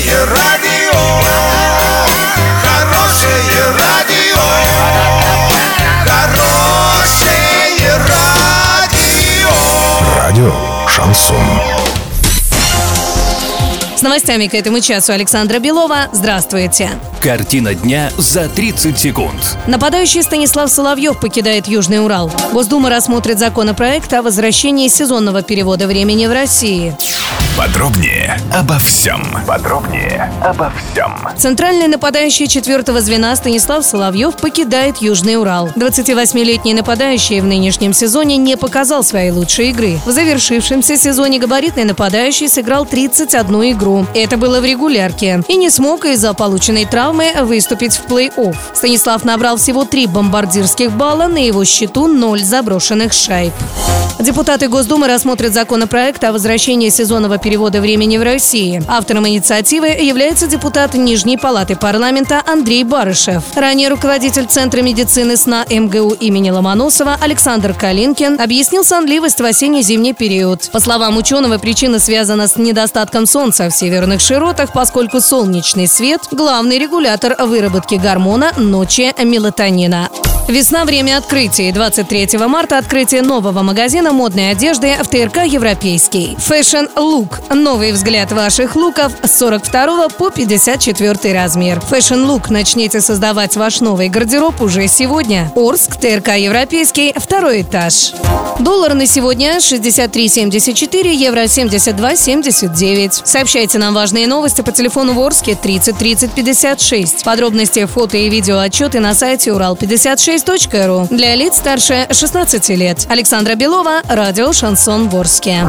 Хорошее радио, хорошее радио, хорошее радио. Радио Шансон. С новостями к этому часу Александра Белова. Здравствуйте. Картина дня за 30 секунд. Нападающий Станислав Соловьев покидает Южный Урал. Госдума рассмотрит законопроект о возвращении сезонного перевода времени в России. Подробнее обо всем. Подробнее обо всем. Центральный нападающий четвертого звена Станислав Соловьев покидает Южный Урал. 28-летний нападающий в нынешнем сезоне не показал своей лучшей игры. В завершившемся сезоне габаритный нападающий сыграл 31 игру. Это было в регулярке. И не смог из-за полученной травмы выступить в плей-офф. Станислав набрал всего три бомбардирских балла, на его счету ноль заброшенных шайб. Депутаты Госдумы рассмотрят законопроект о возвращении сезонного перевода времени в России. Автором инициативы является депутат Нижней палаты парламента Андрей Барышев. Ранее руководитель Центра медицины сна МГУ имени Ломоносова Александр Калинкин объяснил сонливость в осенне-зимний период. По словам ученого, причина связана с недостатком солнца в северных широтах, поскольку солнечный свет – главный регулятор выработки гормона ночи мелатонина. Весна – время открытий. 23 марта – открытие нового магазина модной одежды в ТРК «Европейский». Fashion Look – новый взгляд ваших луков с 42 по 54 размер. Fashion Look – начните создавать ваш новый гардероб уже сегодня. Орск, ТРК «Европейский», второй этаж. Доллар на сегодня 63,74, евро 72,79. Сообщайте нам важные новости по телефону в Орске 30 30 56. Подробности, фото и видео отчеты на сайте урал56.ру. Для лиц старше 16 лет. Александра Белова, радио «Шансон Ворске».